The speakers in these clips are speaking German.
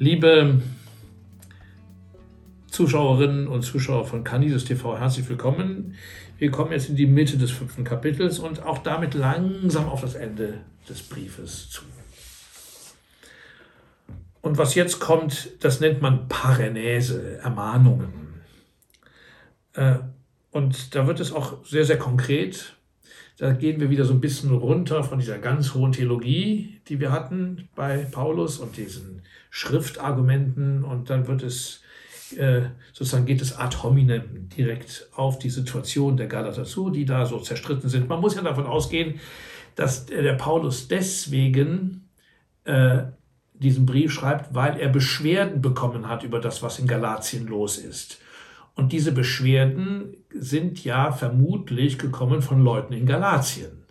Liebe Zuschauerinnen und Zuschauer von Candidos TV, herzlich willkommen. Wir kommen jetzt in die Mitte des fünften Kapitels und auch damit langsam auf das Ende des Briefes zu. Und was jetzt kommt, das nennt man Parenese, Ermahnungen. Äh, und da wird es auch sehr, sehr konkret. Da gehen wir wieder so ein bisschen runter von dieser ganz hohen Theologie, die wir hatten bei Paulus und diesen Schriftargumenten. Und dann wird es äh, sozusagen geht es ad hominem direkt auf die Situation der Galater zu, die da so zerstritten sind. Man muss ja davon ausgehen, dass der Paulus deswegen äh, diesen Brief schreibt, weil er Beschwerden bekommen hat über das, was in Galatien los ist. Und diese Beschwerden sind ja vermutlich gekommen von Leuten in Galatien.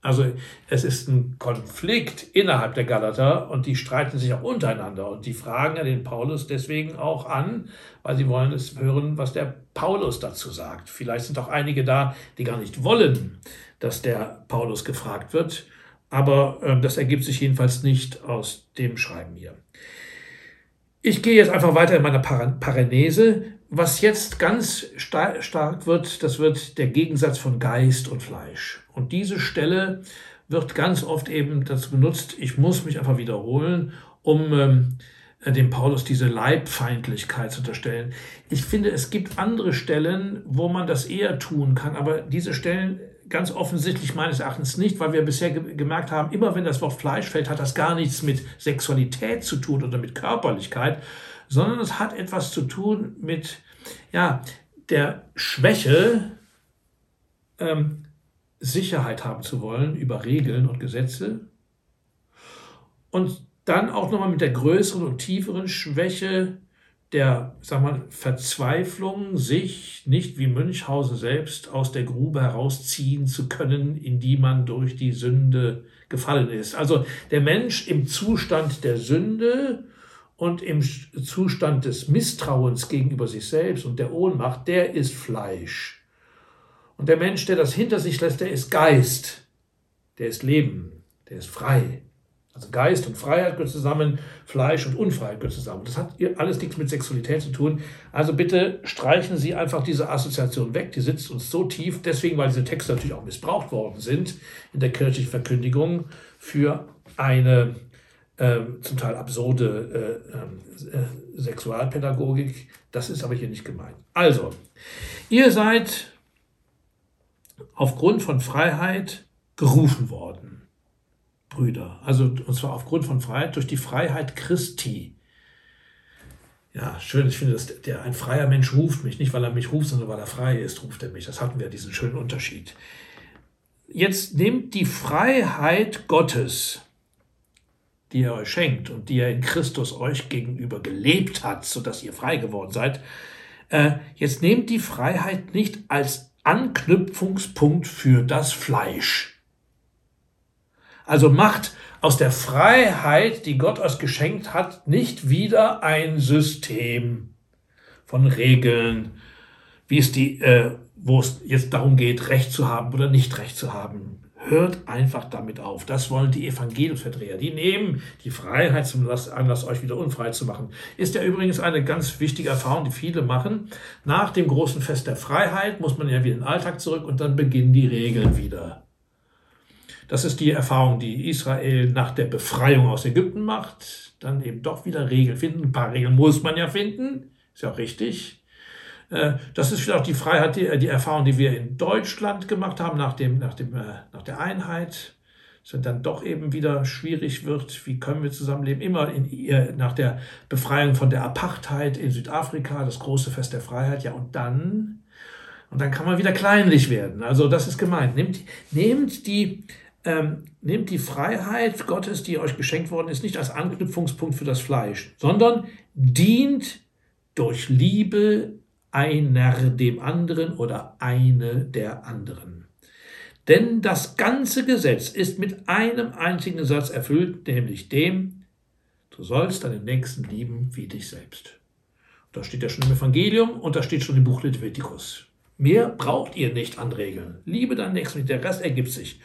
Also es ist ein Konflikt innerhalb der Galater und die streiten sich auch untereinander und die fragen ja den Paulus deswegen auch an, weil sie wollen es hören, was der Paulus dazu sagt. Vielleicht sind auch einige da, die gar nicht wollen, dass der Paulus gefragt wird, aber äh, das ergibt sich jedenfalls nicht aus dem Schreiben hier. Ich gehe jetzt einfach weiter in meiner Parenese. Was jetzt ganz stark wird, das wird der Gegensatz von Geist und Fleisch. Und diese Stelle wird ganz oft eben dazu benutzt, ich muss mich einfach wiederholen, um ähm, dem Paulus diese Leibfeindlichkeit zu unterstellen. Ich finde, es gibt andere Stellen, wo man das eher tun kann, aber diese Stellen ganz offensichtlich meines Erachtens nicht, weil wir bisher ge gemerkt haben, immer wenn das Wort Fleisch fällt, hat das gar nichts mit Sexualität zu tun oder mit Körperlichkeit, sondern es hat etwas zu tun mit ja, der Schwäche, ähm, Sicherheit haben zu wollen über Regeln und Gesetze und dann auch nochmal mit der größeren und tieferen Schwäche der sag mal, Verzweiflung, sich nicht wie Münchhausen selbst aus der Grube herausziehen zu können, in die man durch die Sünde gefallen ist. Also der Mensch im Zustand der Sünde und im Zustand des Misstrauens gegenüber sich selbst und der Ohnmacht, der ist Fleisch. Und der Mensch, der das hinter sich lässt, der ist Geist, der ist Leben, der ist frei. Also Geist und Freiheit gehört zusammen, Fleisch und Unfreiheit gehört zusammen. Das hat alles nichts mit Sexualität zu tun. Also bitte streichen Sie einfach diese Assoziation weg. Die sitzt uns so tief, deswegen, weil diese Texte natürlich auch missbraucht worden sind in der kirchlichen Verkündigung für eine äh, zum Teil absurde äh, äh, Sexualpädagogik. Das ist aber hier nicht gemeint. Also, ihr seid aufgrund von Freiheit gerufen worden, Brüder. Also, und zwar aufgrund von Freiheit, durch die Freiheit Christi. Ja, schön, ich finde, dass der, ein freier Mensch ruft mich, nicht weil er mich ruft, sondern weil er frei ist, ruft er mich. Das hatten wir, diesen schönen Unterschied. Jetzt nehmt die Freiheit Gottes, die er euch schenkt und die er in Christus euch gegenüber gelebt hat, sodass ihr frei geworden seid. Äh, jetzt nehmt die Freiheit nicht als Anknüpfungspunkt für das Fleisch. Also macht aus der Freiheit, die Gott euch geschenkt hat, nicht wieder ein System von Regeln, wie es die, äh, wo es jetzt darum geht, Recht zu haben oder nicht Recht zu haben. Hört einfach damit auf. Das wollen die Evangeliumsverdreher. Die nehmen die Freiheit zum Anlass, euch wieder unfrei zu machen. Ist ja übrigens eine ganz wichtige Erfahrung, die viele machen. Nach dem großen Fest der Freiheit muss man ja wieder in den Alltag zurück und dann beginnen die Regeln wieder. Das ist die Erfahrung, die Israel nach der Befreiung aus Ägypten macht. Dann eben doch wieder Regeln finden. Ein paar Regeln muss man ja finden. Ist ja auch richtig. Äh, das ist vielleicht auch die Freiheit, die, die, Erfahrung, die wir in Deutschland gemacht haben nach, dem, nach, dem, äh, nach der Einheit. Dass es dann doch eben wieder schwierig wird, wie können wir zusammenleben. Immer in, äh, nach der Befreiung von der Apartheid in Südafrika, das große Fest der Freiheit. Ja, und dann, und dann kann man wieder kleinlich werden. Also das ist gemeint. Nehmt, nehmt die, ähm, nehmt die Freiheit Gottes, die euch geschenkt worden ist, nicht als Anknüpfungspunkt für das Fleisch, sondern dient durch Liebe einer dem anderen oder eine der anderen. Denn das ganze Gesetz ist mit einem einzigen Satz erfüllt, nämlich dem, du sollst deinen Nächsten lieben wie dich selbst. Da steht ja schon im Evangelium und da steht schon im Buch Leviticus. Mehr braucht ihr nicht an Regeln. Liebe deinen Nächsten, der Rest ergibt sich.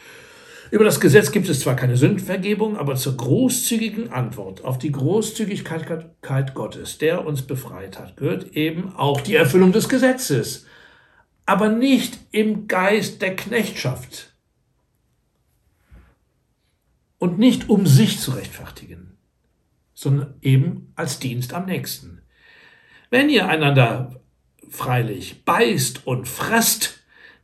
Über das Gesetz gibt es zwar keine Sündenvergebung, aber zur großzügigen Antwort auf die Großzügigkeit Gottes, der uns befreit hat, gehört eben auch die Erfüllung des Gesetzes, aber nicht im Geist der Knechtschaft und nicht um sich zu rechtfertigen, sondern eben als Dienst am nächsten. Wenn ihr einander freilich beißt und fresst,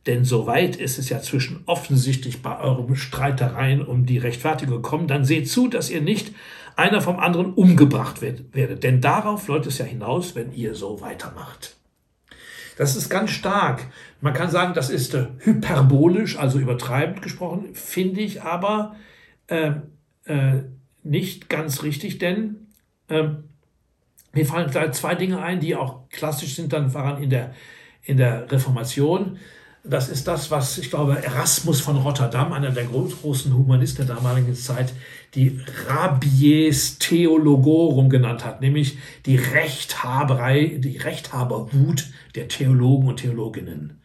denn so weit ist es ja zwischen offensichtlich bei euren Streitereien um die Rechtfertigung gekommen, dann seht zu, dass ihr nicht einer vom anderen umgebracht werdet. Denn darauf läuft es ja hinaus, wenn ihr so weitermacht. Das ist ganz stark. Man kann sagen, das ist äh, hyperbolisch, also übertreibend gesprochen, finde ich aber äh, äh, nicht ganz richtig, denn äh, mir fallen da zwei Dinge ein, die auch klassisch sind, dann waren in der, in der Reformation. Das ist das, was ich glaube, Erasmus von Rotterdam, einer der großen Humanisten der damaligen Zeit, die Rabies Theologorum genannt hat, nämlich die Rechthaberei, die Rechthaberwut der Theologen und Theologinnen.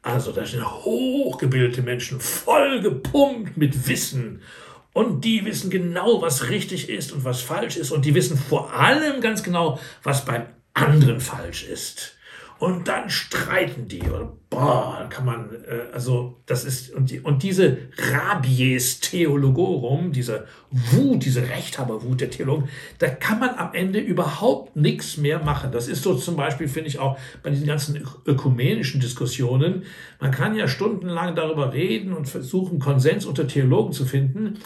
Also da sind hochgebildete Menschen, voll gepumpt mit Wissen. Und die wissen genau, was richtig ist und was falsch ist. Und die wissen vor allem ganz genau, was beim anderen falsch ist und dann streiten die. Und boah, kann man, äh, also das ist, und, die, und diese Rabies Theologorum, diese Wut, diese Rechthaberwut der Theologen, da kann man am Ende überhaupt nichts mehr machen. Das ist so zum Beispiel, finde ich auch bei diesen ganzen ökumenischen Diskussionen. Man kann ja stundenlang darüber reden und versuchen, Konsens unter Theologen zu finden.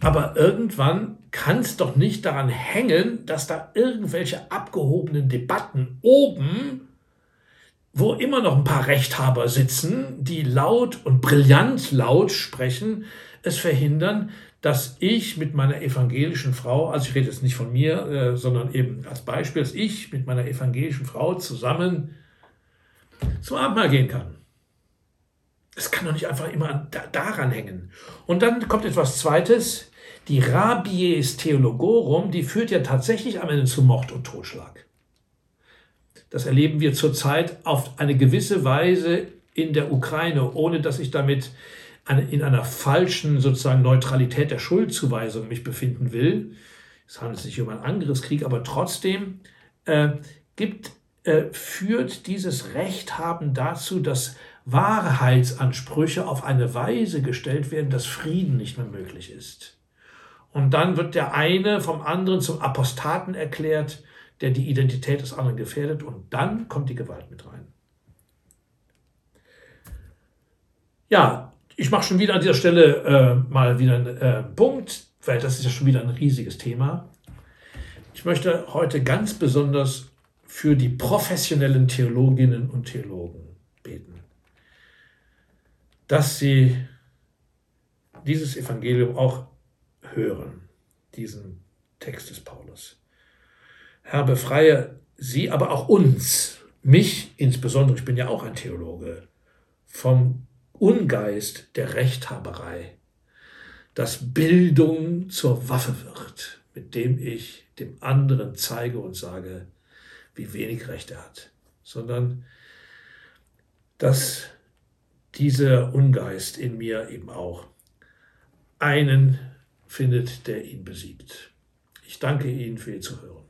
Aber irgendwann kann es doch nicht daran hängen, dass da irgendwelche abgehobenen Debatten oben, wo immer noch ein paar Rechthaber sitzen, die laut und brillant laut sprechen, es verhindern, dass ich mit meiner evangelischen Frau, also ich rede jetzt nicht von mir, äh, sondern eben als Beispiel, dass ich mit meiner evangelischen Frau zusammen zum Abendmahl gehen kann. Es kann doch nicht einfach immer daran hängen. Und dann kommt etwas Zweites. Die Rabies Theologorum, die führt ja tatsächlich am Ende zu Mord und Totschlag. Das erleben wir zurzeit auf eine gewisse Weise in der Ukraine, ohne dass ich damit in einer falschen sozusagen Neutralität der Schuldzuweisung mich befinden will. Es handelt sich um einen Angriffskrieg, aber trotzdem äh, gibt, äh, führt dieses Rechthaben dazu, dass Wahrheitsansprüche auf eine Weise gestellt werden, dass Frieden nicht mehr möglich ist. Und dann wird der eine vom anderen zum Apostaten erklärt, der die Identität des anderen gefährdet. Und dann kommt die Gewalt mit rein. Ja, ich mache schon wieder an dieser Stelle äh, mal wieder einen äh, Punkt, weil das ist ja schon wieder ein riesiges Thema. Ich möchte heute ganz besonders für die professionellen Theologinnen und Theologen beten dass sie dieses Evangelium auch hören, diesen Text des Paulus. Herr, befreie sie, aber auch uns, mich insbesondere, ich bin ja auch ein Theologe, vom Ungeist der Rechthaberei, dass Bildung zur Waffe wird, mit dem ich dem anderen zeige und sage, wie wenig Recht er hat, sondern dass dieser Ungeist in mir eben auch einen findet, der ihn besiegt. Ich danke Ihnen für Ihr Zuhören.